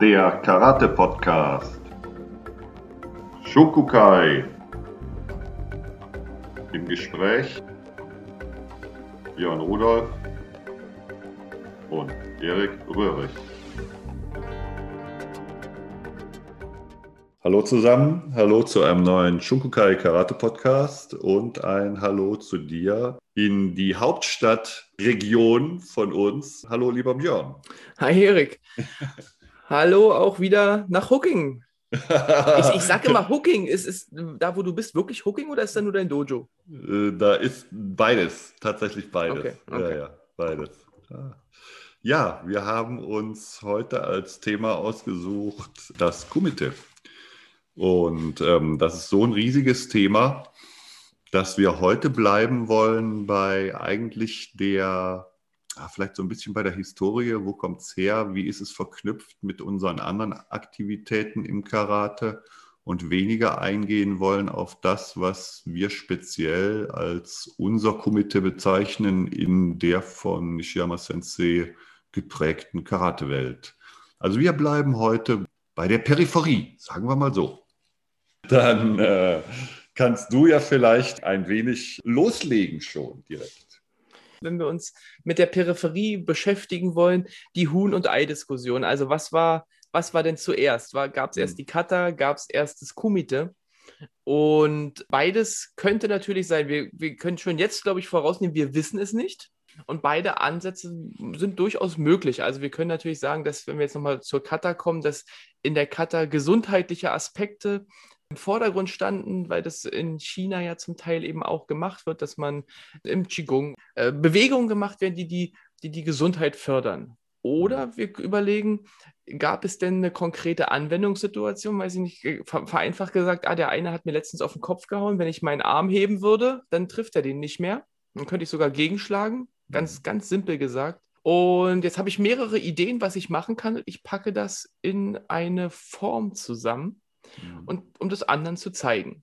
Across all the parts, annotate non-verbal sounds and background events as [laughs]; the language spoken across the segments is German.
der Karate-Podcast. Shokukai. Im Gespräch Björn Rudolf und Erik Röhrig. Hallo zusammen, hallo zu einem neuen Shunkukai Karate Podcast und ein Hallo zu dir in die Hauptstadtregion von uns. Hallo lieber Björn. Hi Erik. [laughs] hallo auch wieder nach Hooking. [laughs] ich, ich sage immer Hooking. Ist, ist da, wo du bist, wirklich Hooking oder ist da nur dein Dojo? Äh, da ist beides, tatsächlich beides. Okay, okay. Ja, ja, beides. Ja, wir haben uns heute als Thema ausgesucht das Kumite. Und ähm, das ist so ein riesiges Thema, dass wir heute bleiben wollen bei eigentlich der, vielleicht so ein bisschen bei der Historie, wo kommt es her, wie ist es verknüpft mit unseren anderen Aktivitäten im Karate und weniger eingehen wollen auf das, was wir speziell als unser Komitee bezeichnen in der von Nishiyama Sensei geprägten Karatewelt. Also wir bleiben heute bei der Peripherie, sagen wir mal so dann äh, kannst du ja vielleicht ein wenig loslegen schon direkt. Wenn wir uns mit der Peripherie beschäftigen wollen, die Huhn- und Ei-Diskussion. Also was war, was war denn zuerst? Gab es erst hm. die Kata, gab es erst das Kumite? Und beides könnte natürlich sein. Wir, wir können schon jetzt, glaube ich, vorausnehmen, wir wissen es nicht. Und beide Ansätze sind durchaus möglich. Also wir können natürlich sagen, dass, wenn wir jetzt nochmal zur Kata kommen, dass in der Kata gesundheitliche Aspekte im Vordergrund standen, weil das in China ja zum Teil eben auch gemacht wird, dass man im Qigong äh, Bewegungen gemacht werden, die die, die die Gesundheit fördern. Oder mhm. wir überlegen, gab es denn eine konkrete Anwendungssituation? Weiß ich nicht, äh, vereinfacht gesagt, ah, der eine hat mir letztens auf den Kopf gehauen, wenn ich meinen Arm heben würde, dann trifft er den nicht mehr. Dann könnte ich sogar gegenschlagen. Ganz, mhm. ganz simpel gesagt. Und jetzt habe ich mehrere Ideen, was ich machen kann. Ich packe das in eine Form zusammen mhm. und um das anderen zu zeigen.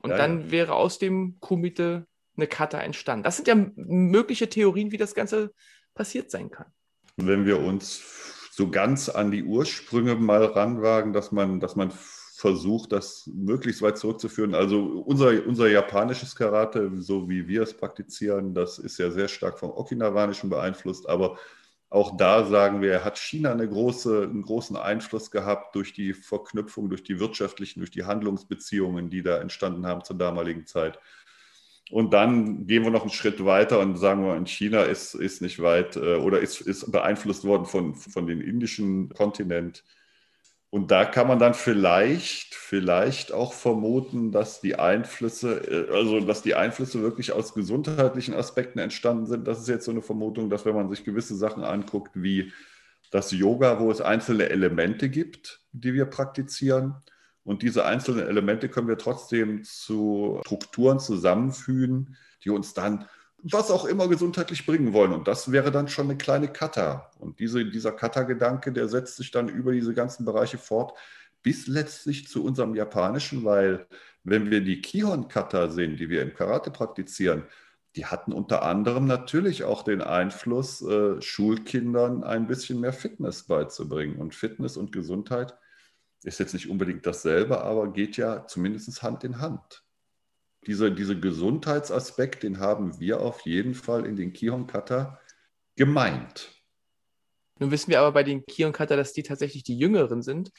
Und ja, dann ja. wäre aus dem Kumite eine Kata entstanden. Das sind ja mögliche Theorien, wie das Ganze passiert sein kann. Wenn wir uns so ganz an die Ursprünge mal ranwagen, dass man, dass man versucht, das möglichst weit zurückzuführen. Also unser, unser japanisches Karate, so wie wir es praktizieren, das ist ja sehr stark vom Okinawanischen beeinflusst, aber auch da sagen wir, hat China eine große, einen großen Einfluss gehabt durch die Verknüpfung, durch die wirtschaftlichen, durch die Handlungsbeziehungen, die da entstanden haben zur damaligen Zeit. Und dann gehen wir noch einen Schritt weiter und sagen wir, in China ist, ist nicht weit äh, oder ist, ist beeinflusst worden von, von dem indischen Kontinent. Und da kann man dann vielleicht, vielleicht auch vermuten, dass die Einflüsse, äh, also dass die Einflüsse wirklich aus gesundheitlichen Aspekten entstanden sind. Das ist jetzt so eine Vermutung, dass wenn man sich gewisse Sachen anguckt, wie das Yoga, wo es einzelne Elemente gibt, die wir praktizieren. Und diese einzelnen Elemente können wir trotzdem zu Strukturen zusammenfügen, die uns dann was auch immer gesundheitlich bringen wollen. Und das wäre dann schon eine kleine Kata. Und diese, dieser Kata-Gedanke, der setzt sich dann über diese ganzen Bereiche fort, bis letztlich zu unserem Japanischen, weil wenn wir die Kihon-Kata sehen, die wir im Karate praktizieren, die hatten unter anderem natürlich auch den Einfluss, äh, Schulkindern ein bisschen mehr Fitness beizubringen. Und Fitness und Gesundheit ist jetzt nicht unbedingt dasselbe, aber geht ja zumindest Hand in Hand diese, diese Gesundheitsaspekt, den haben wir auf jeden Fall in den Kihon Kata gemeint. Nun wissen wir aber bei den Kion Kata, dass die tatsächlich die Jüngeren sind.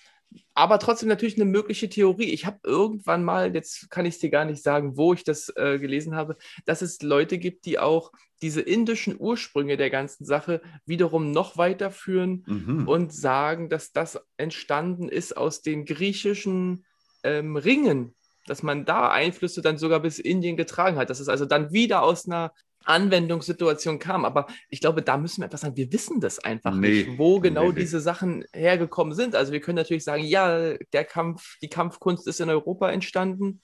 Aber trotzdem natürlich eine mögliche Theorie. Ich habe irgendwann mal, jetzt kann ich es dir gar nicht sagen, wo ich das äh, gelesen habe, dass es Leute gibt, die auch diese indischen Ursprünge der ganzen Sache wiederum noch weiterführen mhm. und sagen, dass das entstanden ist aus den griechischen ähm, Ringen, dass man da Einflüsse dann sogar bis Indien getragen hat, dass es also dann wieder aus einer Anwendungssituation kam. Aber ich glaube, da müssen wir etwas sagen, wir wissen das einfach nee, nicht, wo genau nee, diese Sachen hergekommen sind. Also wir können natürlich sagen, ja, der Kampf, die Kampfkunst ist in Europa entstanden.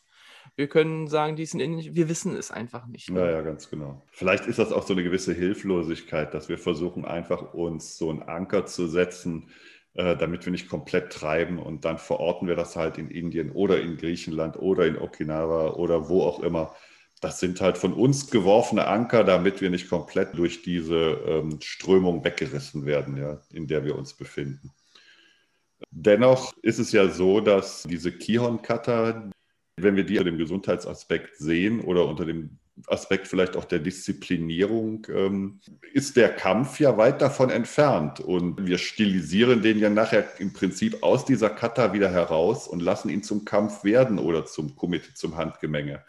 Wir können sagen, die sind in, wir wissen es einfach nicht. Ne? Ja, ja, ganz genau. Vielleicht ist das auch so eine gewisse Hilflosigkeit, dass wir versuchen, einfach uns so einen Anker zu setzen, damit wir nicht komplett treiben und dann verorten wir das halt in Indien oder in Griechenland oder in Okinawa oder wo auch immer. Das sind halt von uns geworfene Anker, damit wir nicht komplett durch diese ähm, Strömung weggerissen werden, ja, in der wir uns befinden. Dennoch ist es ja so, dass diese Kihon-Kata, wenn wir die unter dem Gesundheitsaspekt sehen oder unter dem Aspekt vielleicht auch der Disziplinierung, ähm, ist der Kampf ja weit davon entfernt. Und wir stilisieren den ja nachher im Prinzip aus dieser Kata wieder heraus und lassen ihn zum Kampf werden oder zum Kumite, zum Handgemenge.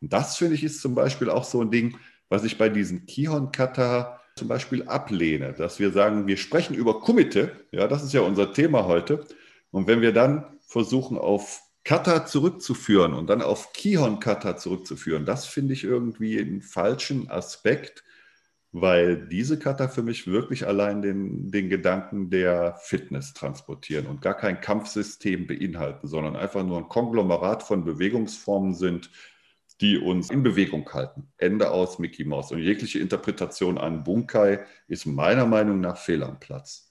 Und das finde ich ist zum Beispiel auch so ein Ding, was ich bei diesen Kihon-Kata zum Beispiel ablehne, dass wir sagen, wir sprechen über Kumite, ja, das ist ja unser Thema heute. Und wenn wir dann versuchen, auf Kata zurückzuführen und dann auf Kihon-Kata zurückzuführen, das finde ich irgendwie einen falschen Aspekt, weil diese Kata für mich wirklich allein den, den Gedanken der Fitness transportieren und gar kein Kampfsystem beinhalten, sondern einfach nur ein Konglomerat von Bewegungsformen sind, die uns in Bewegung halten. Ende aus Mickey Mouse. Und jegliche Interpretation an Bunkai ist meiner Meinung nach fehl am Platz.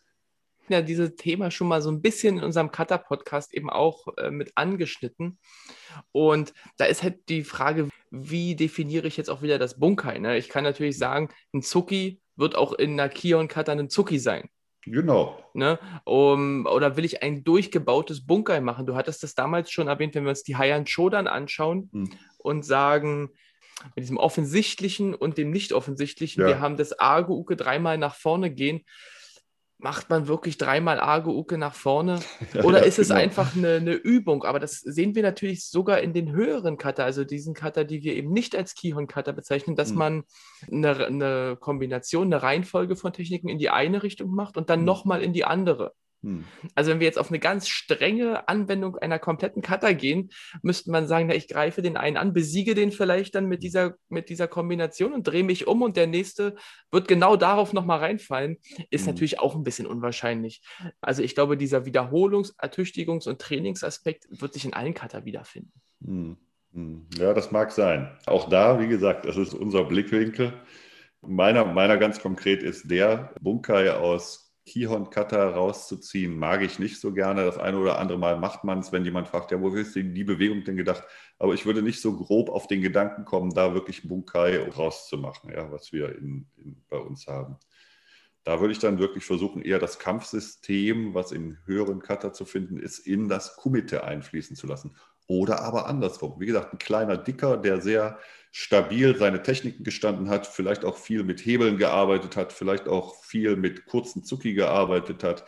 Ja, dieses Thema schon mal so ein bisschen in unserem Cutter-Podcast eben auch äh, mit angeschnitten. Und da ist halt die Frage, wie definiere ich jetzt auch wieder das Bunkai? Ne? Ich kann natürlich sagen, ein Zuki wird auch in einer Kion-Cutter ein Zuki sein. Genau. Ne? Um, oder will ich ein durchgebautes Bunker machen? Du hattest das damals schon erwähnt, wenn wir uns die Hayan Shodan anschauen hm. und sagen, mit diesem offensichtlichen und dem nicht offensichtlichen, ja. wir haben das Argo-Uke dreimal nach vorne gehen macht man wirklich dreimal Arge-Uke nach vorne? [laughs] Oder ist es genau. einfach eine, eine, Übung? Aber das sehen wir natürlich sogar in den höheren Cutter, also diesen Cutter, die wir eben nicht als Kihon-Cutter bezeichnen, dass mhm. man eine, eine, Kombination, eine Reihenfolge von Techniken in die eine Richtung macht und dann mhm. nochmal in die andere. Hm. Also wenn wir jetzt auf eine ganz strenge Anwendung einer kompletten Kata gehen, müsste man sagen, na, ich greife den einen an, besiege den vielleicht dann mit dieser, mit dieser Kombination und drehe mich um und der nächste wird genau darauf nochmal reinfallen, ist hm. natürlich auch ein bisschen unwahrscheinlich. Also ich glaube, dieser Wiederholungs-, Ertüchtigungs- und Trainingsaspekt wird sich in allen Kata wiederfinden. Hm. hm. Ja, das mag sein. Auch da, wie gesagt, das ist unser Blickwinkel. Meiner, meiner ganz konkret ist der Bunkai aus Kihon-Cutter rauszuziehen, mag ich nicht so gerne. Das eine oder andere Mal macht man es, wenn jemand fragt, ja, wo ist denn die Bewegung denn gedacht? Aber ich würde nicht so grob auf den Gedanken kommen, da wirklich Bunkai rauszumachen, ja, was wir in, in, bei uns haben. Da würde ich dann wirklich versuchen, eher das Kampfsystem, was in höheren Cutter zu finden ist, in das Kumite einfließen zu lassen. Oder aber andersrum. Wie gesagt, ein kleiner Dicker, der sehr stabil seine Techniken gestanden hat, vielleicht auch viel mit Hebeln gearbeitet hat, vielleicht auch viel mit kurzen Zucki gearbeitet hat.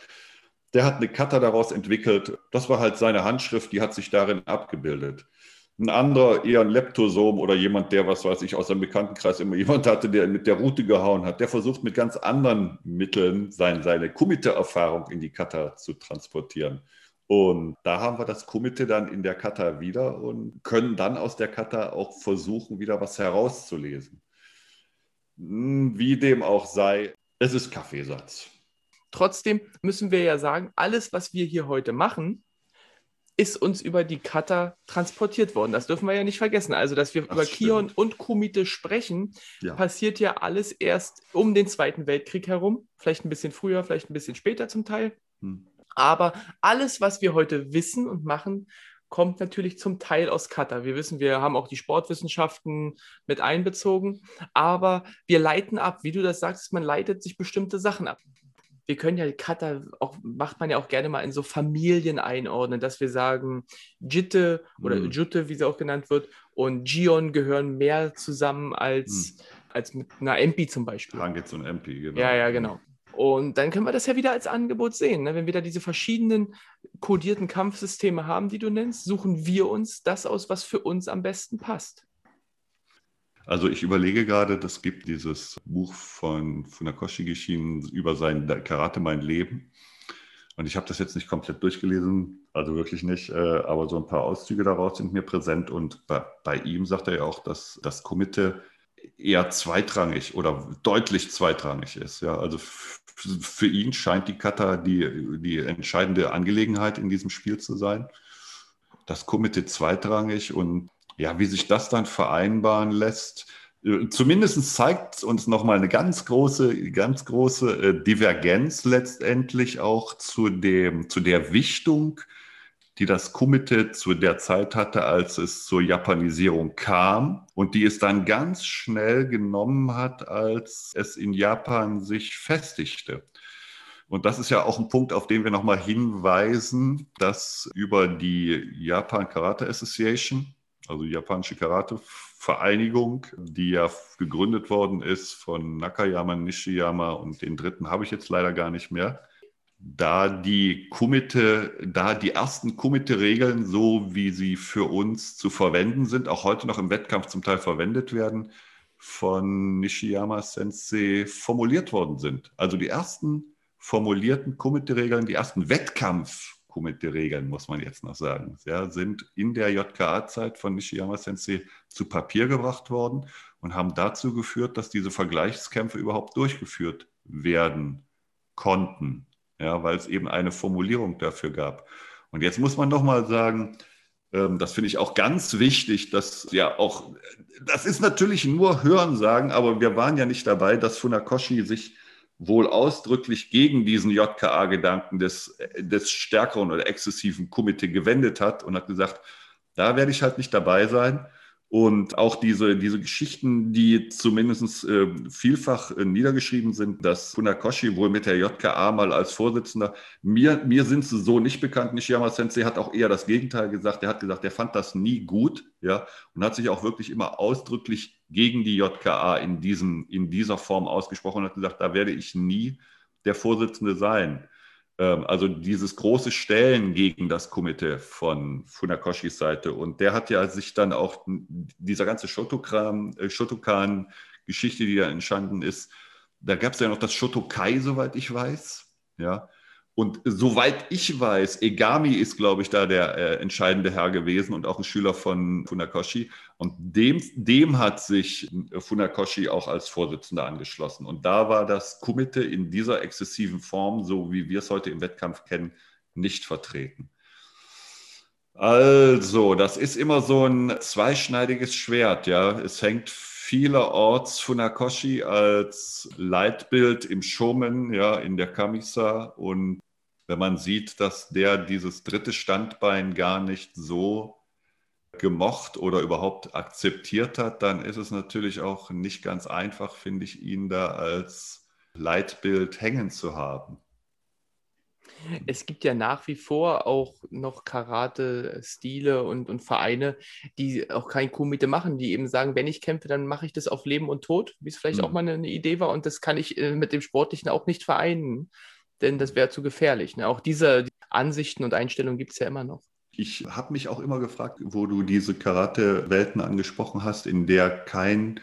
Der hat eine Kata daraus entwickelt. Das war halt seine Handschrift, die hat sich darin abgebildet. Ein anderer, eher ein Leptosom oder jemand, der, was weiß ich, aus seinem Bekanntenkreis immer [laughs] jemand hatte, der mit der Route gehauen hat, der versucht mit ganz anderen Mitteln sein, seine Kumite-Erfahrung in die Kata zu transportieren. Und da haben wir das Komitee dann in der Kata wieder und können dann aus der Kata auch versuchen, wieder was herauszulesen. Hm, wie dem auch sei, es ist Kaffeesatz. Trotzdem müssen wir ja sagen, alles, was wir hier heute machen, ist uns über die Kata transportiert worden. Das dürfen wir ja nicht vergessen. Also, dass wir das über stimmt. Kion und Kumite sprechen, ja. passiert ja alles erst um den Zweiten Weltkrieg herum. Vielleicht ein bisschen früher, vielleicht ein bisschen später zum Teil. Hm. Aber alles, was wir heute wissen und machen, kommt natürlich zum Teil aus Kata. Wir wissen, wir haben auch die Sportwissenschaften mit einbezogen, aber wir leiten ab. Wie du das sagst, man leitet sich bestimmte Sachen ab. Wir können ja Kata auch, macht man ja auch gerne mal in so Familien einordnen, dass wir sagen, Jitte oder mhm. Jute, wie sie auch genannt wird, und Gion gehören mehr zusammen als, mhm. als mit einer MP zum Beispiel. Hangitz und MP, genau. Ja, ja, genau. Und dann können wir das ja wieder als Angebot sehen. Ne? Wenn wir da diese verschiedenen kodierten Kampfsysteme haben, die du nennst, suchen wir uns das aus, was für uns am besten passt. Also ich überlege gerade, es gibt dieses Buch von Funakoshi Gishin über sein Karate Mein Leben. Und ich habe das jetzt nicht komplett durchgelesen, also wirklich nicht, äh, aber so ein paar Auszüge daraus sind mir präsent. Und bei, bei ihm sagt er ja auch, dass das Komitee eher zweitrangig oder deutlich zweitrangig ist. Ja, also für ihn scheint die Kata die, die entscheidende Angelegenheit in diesem Spiel zu sein. Das Komitee zweitrangig und ja, wie sich das dann vereinbaren lässt, äh, zumindest zeigt uns nochmal eine ganz große, ganz große äh, Divergenz letztendlich auch zu, dem, zu der Wichtung die das Kumite zu der Zeit hatte, als es zur Japanisierung kam und die es dann ganz schnell genommen hat, als es in Japan sich festigte. Und das ist ja auch ein Punkt, auf den wir nochmal hinweisen, dass über die Japan Karate Association, also die japanische Karate-Vereinigung, die ja gegründet worden ist von Nakayama, Nishiyama und den dritten habe ich jetzt leider gar nicht mehr, da die Kumite, da die ersten Kumite-Regeln, so wie sie für uns zu verwenden sind, auch heute noch im Wettkampf zum Teil verwendet werden, von Nishiyama Sensei formuliert worden sind. Also die ersten formulierten Kumite-Regeln, die ersten Wettkampf-Kumite-Regeln, muss man jetzt noch sagen, ja, sind in der JKA-Zeit von Nishiyama Sensei zu Papier gebracht worden und haben dazu geführt, dass diese Vergleichskämpfe überhaupt durchgeführt werden konnten, ja, weil es eben eine Formulierung dafür gab. Und jetzt muss man noch mal sagen, ähm, das finde ich auch ganz wichtig, dass ja auch, das ist natürlich nur Hörensagen, aber wir waren ja nicht dabei, dass Funakoshi sich wohl ausdrücklich gegen diesen JKA-Gedanken des, des stärkeren oder exzessiven Komitee gewendet hat und hat gesagt, da werde ich halt nicht dabei sein. Und auch diese, diese Geschichten, die zumindest äh, vielfach äh, niedergeschrieben sind, dass Funakoshi wohl mit der JKA mal als Vorsitzender, mir, mir sind sie so nicht bekannt. Nishiyama Sensei hat auch eher das Gegenteil gesagt. Er hat gesagt, er fand das nie gut, ja, und hat sich auch wirklich immer ausdrücklich gegen die JKA in, diesem, in dieser Form ausgesprochen und hat gesagt, da werde ich nie der Vorsitzende sein. Ähm, also dieses große Stellen gegen das Komitee von Funakoshis Seite. Und der hat ja sich dann auch dieser ganze äh, Shotokan-Geschichte, die da entstanden ist, da gab es ja noch das Shotokai, soweit ich weiß. Ja, und soweit ich weiß, Egami ist, glaube ich, da der äh, entscheidende Herr gewesen und auch ein Schüler von Funakoshi. Und dem, dem hat sich Funakoshi auch als Vorsitzender angeschlossen. Und da war das Kumite in dieser exzessiven Form, so wie wir es heute im Wettkampf kennen, nicht vertreten. Also, das ist immer so ein zweischneidiges Schwert, ja. Es hängt vielerorts Funakoshi als Leitbild im Shomen, ja, in der Kamisa und wenn man sieht, dass der dieses dritte Standbein gar nicht so gemocht oder überhaupt akzeptiert hat, dann ist es natürlich auch nicht ganz einfach, finde ich, ihn da als Leitbild hängen zu haben. Es gibt ja nach wie vor auch noch Karate-Stile und, und Vereine, die auch kein Kumite machen, die eben sagen, wenn ich kämpfe, dann mache ich das auf Leben und Tod, wie es vielleicht hm. auch mal eine, eine, Idee war. Und das kann ich äh, mit dem Sportlichen auch nicht vereinen denn das wäre zu gefährlich. Ne? Auch diese Ansichten und Einstellungen gibt es ja immer noch. Ich habe mich auch immer gefragt, wo du diese Karate-Welten angesprochen hast, in der kein,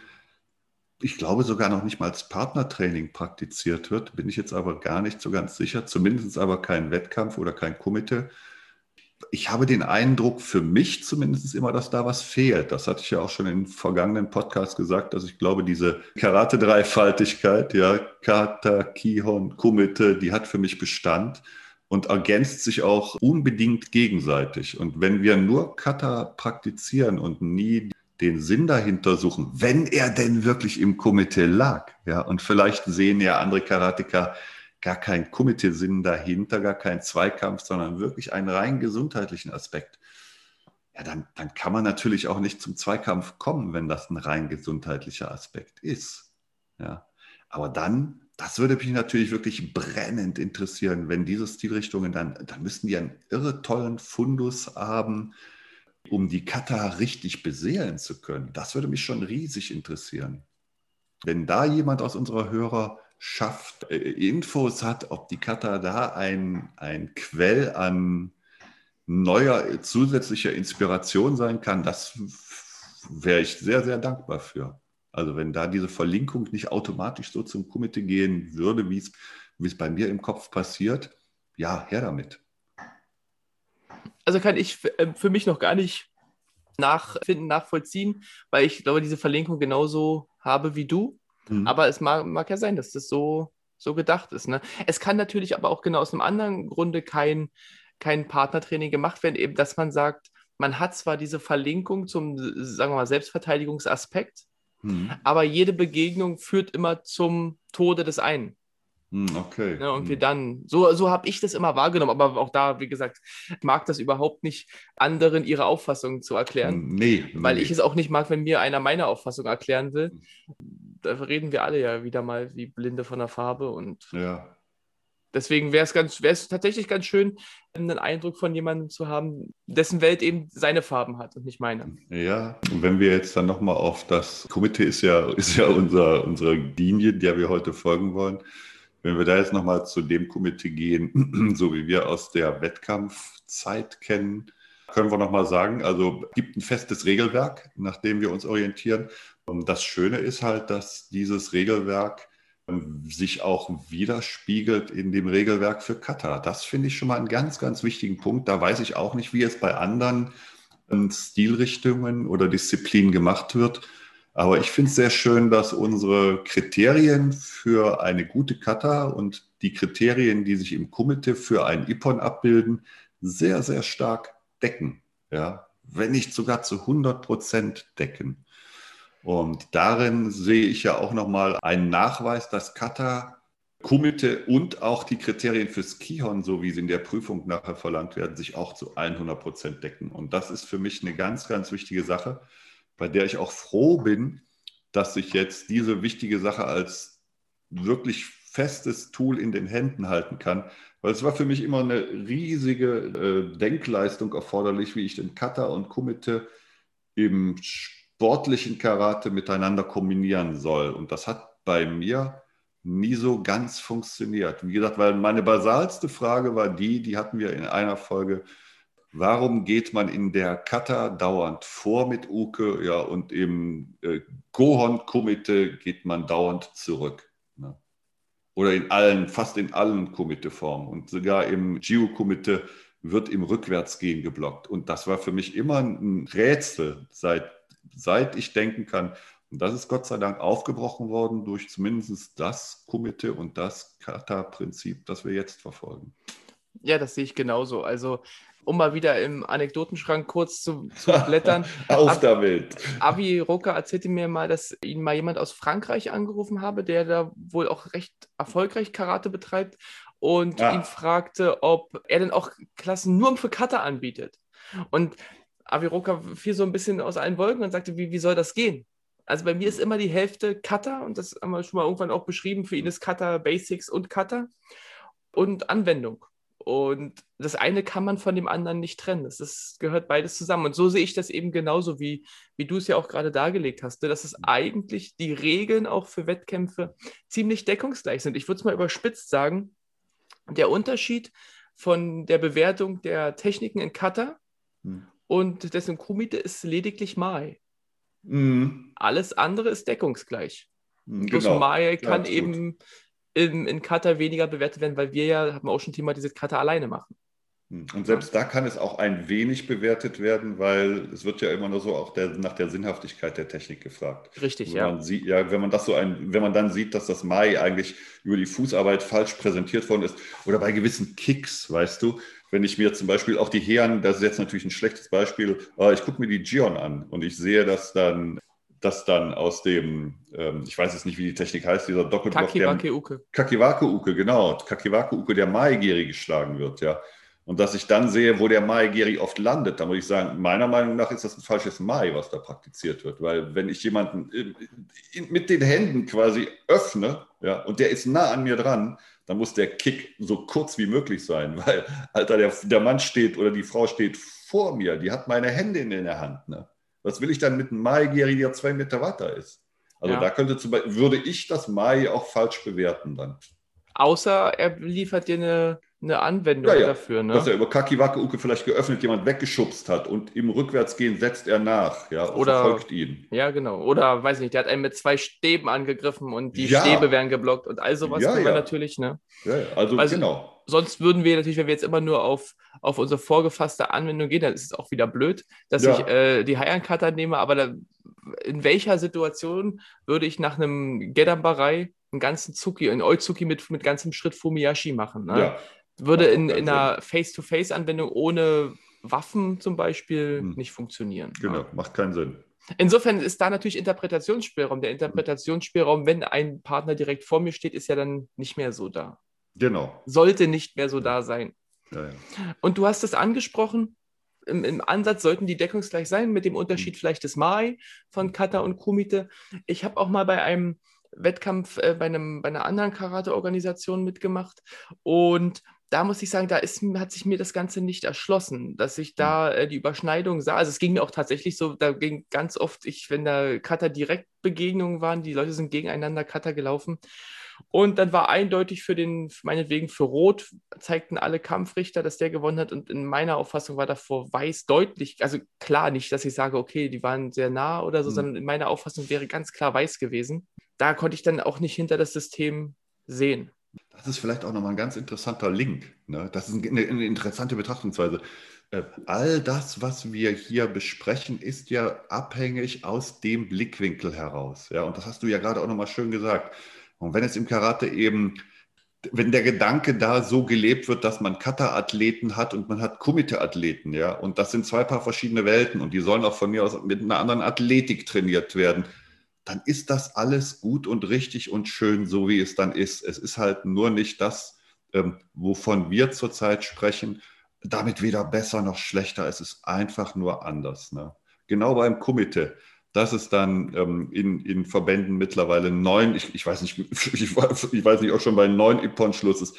ich glaube sogar noch nicht mal als Partnertraining praktiziert wird, bin ich jetzt aber gar nicht so ganz sicher, zumindest aber kein Wettkampf oder kein Komitee ich habe den Eindruck, für mich zumindest immer, dass da was fehlt. Das hatte ich ja auch schon in vergangenen Podcasts gesagt, dass ich glaube, diese Karate-Dreifaltigkeit, ja, Kata, Kihon, Kumite, die hat für mich Bestand und ergänzt sich auch unbedingt gegenseitig. Und wenn wir nur Kata praktizieren und nie den Sinn dahinter suchen, wenn er denn wirklich im Kumite lag, ja, und vielleicht sehen ja andere Karateka, gar kein Komitee-Sinn dahinter, gar kein Zweikampf, sondern wirklich einen rein gesundheitlichen Aspekt. Ja, dann, dann kann man natürlich auch nicht zum Zweikampf kommen, wenn das ein rein gesundheitlicher Aspekt ist. Ja. Aber dann, das würde mich natürlich wirklich brennend interessieren, wenn diese Stilrichtungen dann, dann müssten die einen irre tollen Fundus haben, um die Kata richtig beseelen zu können. Das würde mich schon riesig interessieren. Wenn da jemand aus unserer Hörer schafft, äh, Infos hat, ob die Kata da ein, ein Quell an neuer zusätzlicher Inspiration sein kann, das wäre ich sehr, sehr dankbar für. Also wenn da diese Verlinkung nicht automatisch so zum Komitee gehen würde, wie es bei mir im Kopf passiert, ja, her damit. Also kann ich äh, für mich noch gar nicht nachfinden, nachvollziehen, weil ich glaube, diese Verlinkung genauso habe wie du. Mhm. Aber es mag, mag, ja sein, dass das so, so gedacht ist. Ne? Es kann natürlich aber auch genau aus einem anderen Grunde kein, kein Partnertraining gemacht werden, eben dass man sagt, man hat zwar diese Verlinkung zum, sagen wir mal, Selbstverteidigungsaspekt, mhm. aber jede Begegnung führt immer zum Tode des einen. Hm, okay. Ja, und wir hm. dann, so, so habe ich das immer wahrgenommen, aber auch da, wie gesagt, mag das überhaupt nicht, anderen ihre Auffassung zu erklären. Hm, nee. Weil nee. ich es auch nicht mag, wenn mir einer meine Auffassung erklären will. Da reden wir alle ja wieder mal wie Blinde von der Farbe und. Ja. Deswegen wäre es ganz, wäre es tatsächlich ganz schön, einen Eindruck von jemandem zu haben, dessen Welt eben seine Farben hat und nicht meine. Ja, und wenn wir jetzt dann nochmal auf das Komitee ist ja, [laughs] ist ja unser, unsere Linie, der wir heute folgen wollen. Wenn wir da jetzt nochmal zu dem Komitee gehen, [clears throat] so wie wir aus der Wettkampfzeit kennen, können wir nochmal sagen, also gibt ein festes Regelwerk, nach dem wir uns orientieren. Und das Schöne ist halt, dass dieses Regelwerk sich auch widerspiegelt in dem Regelwerk für Kata. Das finde ich schon mal einen ganz, ganz wichtigen Punkt. Da weiß ich auch nicht, wie es bei anderen ähm, Stilrichtungen oder Disziplinen gemacht wird. Aber ich finde es sehr schön, dass unsere Kriterien für eine gute Kata und die Kriterien, die sich im Kumite für ein Ippon abbilden, sehr, sehr stark decken. Ja, wenn nicht sogar zu 100 Prozent decken. Und darin sehe ich ja auch nochmal einen Nachweis, dass Kata, Kumite und auch die Kriterien fürs Kihon, so wie sie in der Prüfung nachher verlangt werden, sich auch zu 100 Prozent decken. Und das ist für mich eine ganz, ganz wichtige Sache, bei der ich auch froh bin, dass ich jetzt diese wichtige Sache als wirklich festes Tool in den Händen halten kann. Weil es war für mich immer eine riesige äh, Denkleistung erforderlich, wie ich den Kata und Kumite im sportlichen Karate miteinander kombinieren soll. Und das hat bei mir nie so ganz funktioniert. Wie gesagt, weil meine basalste Frage war die, die hatten wir in einer Folge, warum geht man in der Kata dauernd vor mit Uke, ja, und im äh, Gohon-Kumite geht man dauernd zurück. Oder in allen, fast in allen Kumite-Formen. Und sogar im Jiu-Kumite wird im Rückwärtsgehen geblockt. Und das war für mich immer ein Rätsel seit seit ich denken kann. Und das ist Gott sei Dank aufgebrochen worden durch zumindest das Komitee und das Kata-Prinzip, das wir jetzt verfolgen. Ja, das sehe ich genauso. Also, um mal wieder im Anekdotenschrank kurz zu, zu blättern. [laughs] Auf Ab, damit. Avi Roca erzählte mir mal, dass ihn mal jemand aus Frankreich angerufen habe, der da wohl auch recht erfolgreich Karate betreibt und ah. ihn fragte, ob er denn auch Klassen nur für Kata anbietet. Und Aviroka fiel so ein bisschen aus allen Wolken und sagte, wie, wie soll das gehen? Also bei mir ist immer die Hälfte Cutter und das haben wir schon mal irgendwann auch beschrieben. Für ihn ist Cutter Basics und Cutter und Anwendung. Und das eine kann man von dem anderen nicht trennen. Das ist, gehört beides zusammen. Und so sehe ich das eben genauso, wie, wie du es ja auch gerade dargelegt hast, ne? dass es eigentlich die Regeln auch für Wettkämpfe ziemlich deckungsgleich sind. Ich würde es mal überspitzt sagen, der Unterschied von der Bewertung der Techniken in Cutter hm und dessen Kumite ist lediglich Mai. Mhm. Alles andere ist deckungsgleich. Mhm, genau. Mai kann ja, eben in, in Kata weniger bewertet werden, weil wir ja, haben wir auch schon thematisiert, Kata alleine machen. Mhm. Und selbst da kann es auch ein wenig bewertet werden, weil es wird ja immer nur so auch der, nach der Sinnhaftigkeit der Technik gefragt. Richtig, ja. Man sieht, ja. Wenn man das so ein, wenn man dann sieht, dass das Mai eigentlich über die Fußarbeit falsch präsentiert worden ist oder bei gewissen Kicks, weißt du, wenn ich mir zum Beispiel auch die Herren, das ist jetzt natürlich ein schlechtes Beispiel, aber ich gucke mir die Gion an und ich sehe, dass dann, dass dann aus dem, ähm, ich weiß jetzt nicht, wie die Technik heißt, dieser Doppelblock. Kakiwake Uke. Kakiwake Uke, genau. Kakiwake Uke, der Maigeri geschlagen wird, ja. Und dass ich dann sehe, wo der Maigeri oft landet, dann muss ich sagen, meiner Meinung nach ist das ein falsches Mai, was da praktiziert wird. Weil wenn ich jemanden mit den Händen quasi öffne, ja, und der ist nah an mir dran, dann muss der Kick so kurz wie möglich sein, weil, Alter, der, der Mann steht oder die Frau steht vor mir, die hat meine Hände in der Hand. Ne? Was will ich dann mit einem Mai-Geri, der zwei Meter weiter ist? Also ja. da könnte zum Beispiel, würde ich das Mai auch falsch bewerten dann. Außer er liefert dir eine eine Anwendung ja, ja. dafür. Ne? Dass er über Kakiwake Uke vielleicht geöffnet jemand weggeschubst hat und im Rückwärtsgehen setzt er nach, ja, und Oder, verfolgt ihn. Ja, genau. Oder weiß nicht, der hat einen mit zwei Stäben angegriffen und die ja. Stäbe werden geblockt und all sowas ja, wir natürlich, ne? Ja, also, also, genau. Sonst würden wir natürlich, wenn wir jetzt immer nur auf, auf unsere vorgefasste Anwendung gehen, dann ist es auch wieder blöd, dass ich äh, die High-Cutter nehme, aber da, in welcher Situation würde ich nach einem Gedambarei einen ganzen Zuki, einen Oizuki mit, mit ganzem Schritt Fumiyashi machen. Ne? Ja. Würde in, in einer Face-to-Face-Anwendung ohne Waffen zum Beispiel hm. nicht funktionieren. Genau, ja. macht keinen Sinn. Insofern ist da natürlich Interpretationsspielraum. Der Interpretationsspielraum, wenn ein Partner direkt vor mir steht, ist ja dann nicht mehr so da. Genau. Sollte nicht mehr so da sein. Ja, ja. Und du hast es angesprochen, im, im, Ansatz sollten die deckungsgleich sein, mit dem Unterschied hm. vielleicht des Mai von Kata und Kumite. Ich habe auch mal bei einem Wettkampf äh, bei, einem, bei einer anderen Karate-Organisation mitgemacht und da muss ich sagen, da ist, hat sich mir das Ganze nicht erschlossen, dass ich da hm. äh, die Überschneidung sah. Also es ging mir auch tatsächlich so, da ging ganz oft, ich, wenn da Cutter-Direktbegegnungen waren, die Leute sind gegeneinander Cutter gelaufen. Und dann war eindeutig für den, meinetwegen für Rot, zeigten alle Kampfrichter, dass der gewonnen hat. Und in meiner Auffassung war davor Weiß deutlich, also klar nicht, dass ich sage, okay, die waren sehr nah oder so, mhm. sondern in meiner Auffassung wäre ganz klar Weiß gewesen. Da konnte ich dann auch nicht hinter das System sehen. Das ist vielleicht auch nochmal ein ganz interessanter Link. Ne? Das ist eine, eine interessante Betrachtungsweise. Äh, all das, was wir hier besprechen, ist ja abhängig aus dem Blickwinkel heraus. Ja? Und das hast du ja gerade auch nochmal schön gesagt. Und wenn es im Karate eben, wenn der Gedanke da so gelebt wird, dass man Kata-Athleten hat und man hat Kumite-Athleten, ja, und das sind zwei paar verschiedene Welten und die sollen auch von mir aus mit einer anderen Athletik trainiert werden, dann ist das alles gut und richtig und schön, so wie es dann ist. Es ist halt nur nicht das, ähm, wovon wir zurzeit sprechen, damit weder besser noch schlechter. Es ist einfach nur anders. Ne? Genau beim Kumite dass es dann ähm, in, in Verbänden mittlerweile neun, ich, ich weiß nicht, ich, [laughs] ich weiß nicht, auch schon bei neun Ippon Schluss ist,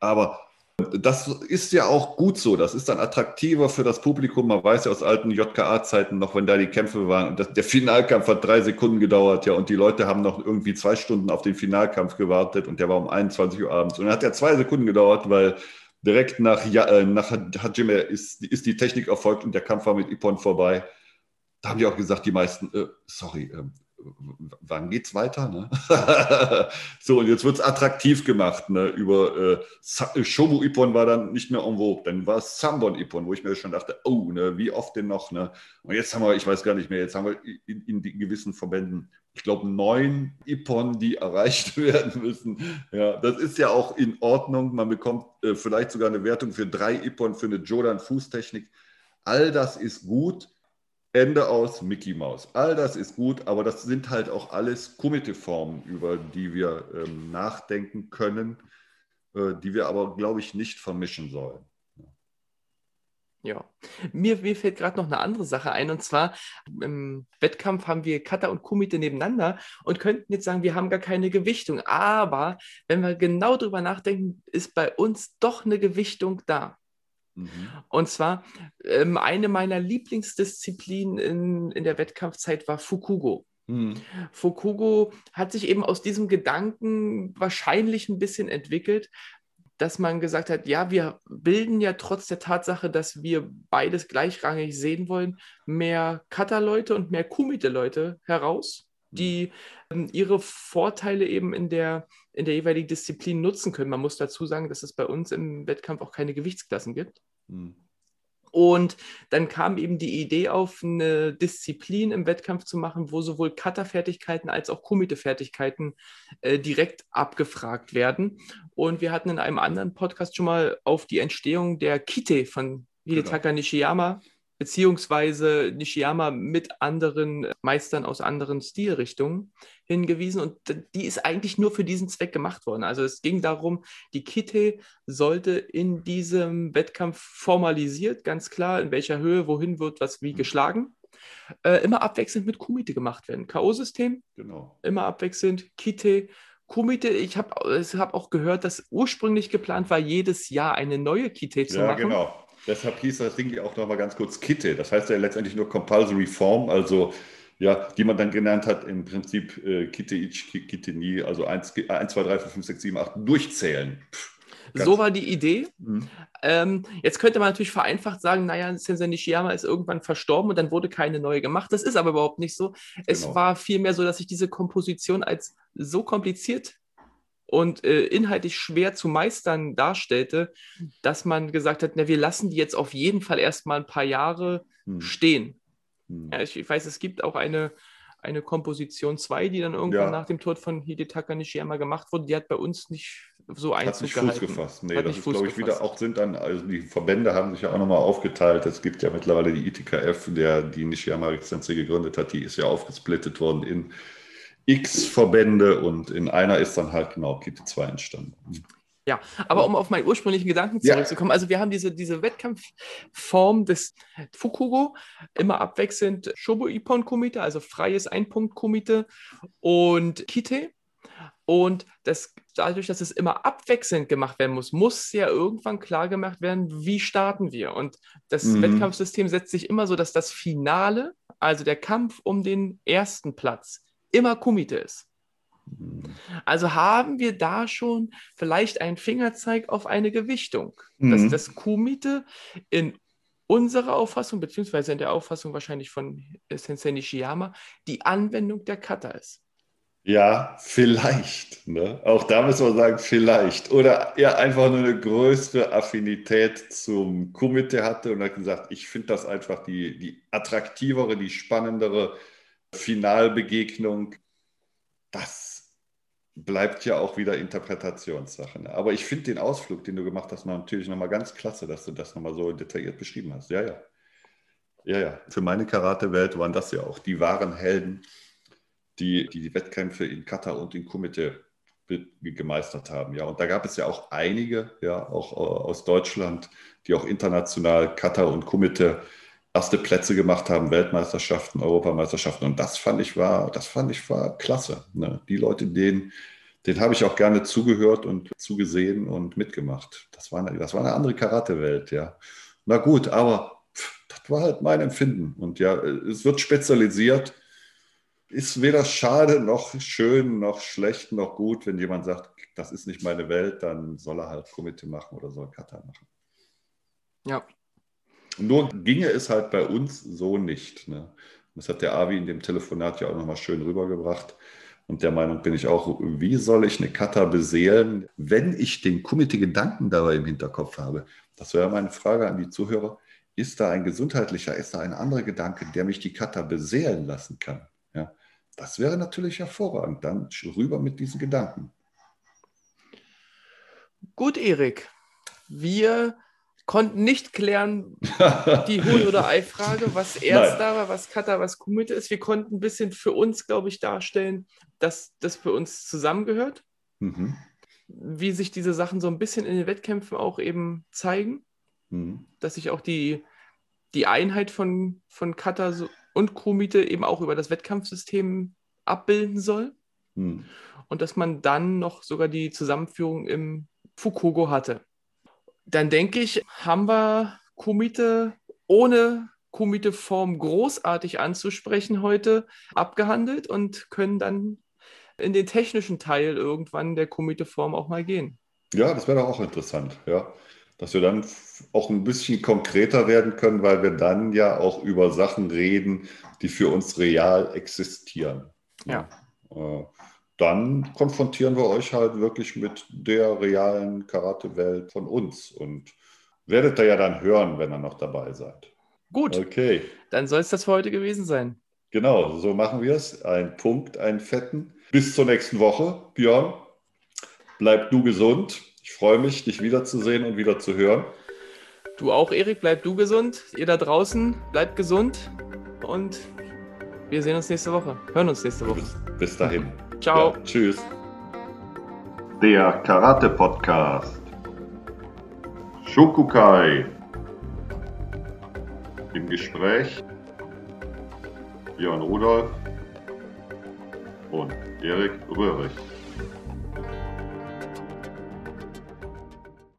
aber das ist ja auch gut so. Das ist dann attraktiver für das Publikum. Man weiß ja aus alten JKA-Zeiten noch, wenn da die Kämpfe waren. Das, der Finalkampf hat drei Sekunden gedauert, ja, und die Leute haben noch irgendwie zwei Stunden auf den Finalkampf gewartet und der war um 21 Uhr abends. Und dann hat er zwei Sekunden gedauert, weil direkt nach, ja, äh, nach Hajime ist, ist die Technik erfolgt und der Kampf war mit Ippon vorbei da haben die auch gesagt, die meisten, äh, sorry, äh, wann geht's weiter? Ne? [laughs] so, und jetzt wird es attraktiv gemacht. Ne? Über äh, Shomu Ippon war dann nicht mehr en vogue, dann war es Sambon Ippon, wo ich mir schon dachte, oh, ne, wie oft denn noch? Ne? Und jetzt haben wir, ich weiß gar nicht mehr, jetzt haben wir in, in die gewissen Verbänden, ich glaube, neun Ippon, die [laughs] erreicht werden müssen. Ja, das ist ja auch in Ordnung. Man bekommt äh, vielleicht sogar eine Wertung für drei Ippon für eine Jordan-Fußtechnik. All das ist gut Ende aus Mickey Mouse. All das ist gut, aber das sind halt auch alles Kumite-Formen, über die wir ähm, nachdenken können, äh, die wir aber, glaube ich, nicht vermischen sollen. Ja, mir, mir fällt gerade noch eine andere Sache ein und zwar im Wettkampf haben wir Kata und Kumite nebeneinander und könnten jetzt sagen, wir haben gar keine Gewichtung. Aber wenn wir genau drüber nachdenken, ist bei uns doch eine Gewichtung da. Mhm. Und zwar, ähm, eine meiner Lieblingsdisziplinen in, in der Wettkampfzeit war Fukugo. Mhm. Fukugo hat sich eben aus diesem Gedanken wahrscheinlich ein bisschen entwickelt, dass man gesagt hat, ja, wir bilden ja trotz der Tatsache, dass wir beides gleichrangig sehen wollen, mehr Kata-Leute und mehr Kumite-Leute heraus, die ähm, ihre Vorteile eben in der, in der jeweiligen Disziplin nutzen können. Man muss dazu sagen, dass es bei uns im Wettkampf auch keine Gewichtsklassen gibt. Hm. Und dann kam eben die Idee auf, eine Disziplin im Wettkampf zu machen, wo sowohl Cutter-Fertigkeiten als auch Kumite-Fertigkeiten äh, direkt abgefragt werden. Und wir hatten in einem anderen Podcast schon mal auf die Entstehung der Kite von Hidetaka genau. Nishiyama beziehungsweise Nishiyama mit anderen Meistern aus anderen Stilrichtungen hingewiesen und die ist eigentlich nur für diesen Zweck gemacht worden. Also es ging darum, die Kite sollte in diesem Wettkampf formalisiert, ganz klar, in welcher Höhe, wohin wird was wie mhm. geschlagen, äh, immer abwechselnd mit Kumite gemacht werden. K.O.-System, genau. immer abwechselnd, Kite, Kumite, ich habe hab auch gehört, dass ursprünglich geplant war, jedes Jahr eine neue Kite zu ja, machen. Genau. Deshalb hieß das Ding ja auch nochmal ganz kurz Kitte. Das heißt ja letztendlich nur Compulsory Form, also ja, die man dann genannt hat, im Prinzip äh, Kitte ich, Kitte nie, also 1, 1, 2, 3, 4, 5, 6, 7, 8 durchzählen. Pff, so war die Idee. Mhm. Ähm, jetzt könnte man natürlich vereinfacht sagen, naja, Sensei Nishiyama ist irgendwann verstorben und dann wurde keine neue gemacht. Das ist aber überhaupt nicht so. Es genau. war vielmehr so, dass sich diese Komposition als so kompliziert und äh, inhaltlich schwer zu meistern darstellte, dass man gesagt hat, na, wir lassen die jetzt auf jeden Fall erstmal ein paar Jahre hm. stehen. Hm. Ja, ich, ich, weiß, es gibt auch eine, eine Komposition 2, die dann irgendwann ja. nach dem Tod von Hidetaka Nishiyama gemacht wurde. Die hat bei uns nicht so Einzug hat nicht gehalten. Fuß gefasst. Nee, hat das ist, glaube ich, wieder auch sind dann, also die Verbände haben sich ja auch nochmal aufgeteilt. Es gibt ja mittlerweile die ITKF, der die Nishiyama Extensi gegründet hat, die ist ja aufgesplittet worden in x Verbände und in einer ist dann halt genau Kit 2 entstanden. Ja, aber um auf meinen ursprünglichen Gedanken zurückzukommen, ja. also wir haben diese, diese Wettkampfform des Fukugo, immer abwechselnd Shobo Ippon Kumite, also freies Einpunkt Kumite und Kite. Und das, dadurch, dass es immer abwechselnd gemacht werden muss, muss ja irgendwann klar gemacht werden, wie starten wir. Und das mhm. Wettkampfsystem setzt sich immer so, dass das Finale, also der Kampf um den ersten Platz, immer Kumite ist. Mhm. Also haben wir da schon vielleicht einen Fingerzeig auf eine Gewichtung, mhm. dass das Kumite in unserer Auffassung, beziehungsweise in der Auffassung wahrscheinlich von Sensei Nishiyama, die Anwendung der Kata ist. Ja, vielleicht. Ne? Auch da müssen wir sagen, vielleicht. Oder er einfach nur eine größere Affinität zum Kumite hatte und hat gesagt, ich finde das einfach die, die attraktivere, die spannendere Finalbegegnung. Das bleibt ja auch wieder Interpretationssache. Ne? Aber ich finde den Ausflug, den du gemacht hast, natürlich nochmal ganz klasse, dass du das nochmal so detailliert beschrieben hast. Ja, ja. Ja, ja. Für meine Karate-Welt waren das ja auch die wahren Helden die, die die Wettkämpfe in Katar und in Kumite gemeistert haben. Ja, und da gab es ja auch einige, ja, auch äh, aus Deutschland, die auch international Katar und Kumite erste Plätze gemacht haben, Weltmeisterschaften, Europameisterschaften. Und das fand ich war, das fand ich war klasse. Ne? Die Leute, denen, denen habe ich auch gerne zugehört und zugesehen und mitgemacht. Das war eine, das war eine andere Karate-Welt, ja. Na gut, aber das war halt mein Empfinden. Und ja, es wird spezialisiert ist weder schade noch schön noch schlecht noch gut, wenn jemand sagt, das ist nicht meine Welt, dann soll er halt Komitee machen oder soll Kata machen. Ja. Nur ginge es halt bei uns so nicht. Ne? Das hat der Avi in dem Telefonat ja auch nochmal schön rübergebracht. Und der Meinung bin ich auch, wie soll ich eine Kata beseelen, wenn ich den Komitee-Gedanken dabei im Hinterkopf habe? Das wäre meine Frage an die Zuhörer. Ist da ein gesundheitlicher, ist da ein anderer Gedanke, der mich die Kata beseelen lassen kann? Das wäre natürlich hervorragend. Dann rüber mit diesen Gedanken. Gut, Erik. Wir konnten nicht klären, [laughs] die Huhn- oder Ei-Frage, was da war, was Kata, was Kumite ist. Wir konnten ein bisschen für uns, glaube ich, darstellen, dass das für uns zusammengehört. Mhm. Wie sich diese Sachen so ein bisschen in den Wettkämpfen auch eben zeigen. Mhm. Dass sich auch die, die Einheit von, von Kata so und Crewmiete eben auch über das Wettkampfsystem abbilden soll. Hm. Und dass man dann noch sogar die Zusammenführung im Fukugo hatte. Dann denke ich, haben wir Kumite ohne Kumite-Form großartig anzusprechen heute abgehandelt und können dann in den technischen Teil irgendwann der Kumite-Form auch mal gehen. Ja, das wäre doch auch interessant, ja dass wir dann auch ein bisschen konkreter werden können, weil wir dann ja auch über Sachen reden, die für uns real existieren. Ja. Äh, dann konfrontieren wir euch halt wirklich mit der realen Karate-Welt von uns und werdet da ja dann hören, wenn ihr noch dabei seid. Gut. Okay. Dann soll es das für heute gewesen sein. Genau, so machen wir es. Ein Punkt, einen fetten. Bis zur nächsten Woche, Björn. Bleib du gesund. Ich freue mich, dich wiederzusehen und wieder zu hören. Du auch, Erik, bleib du gesund. Ihr da draußen, bleibt gesund und wir sehen uns nächste Woche. Hören uns nächste Woche. Bis, bis dahin. Ciao. Ja, tschüss. Der Karate Podcast. Shokukai. Im Gespräch Björn Rudolf und Erik Röhrig.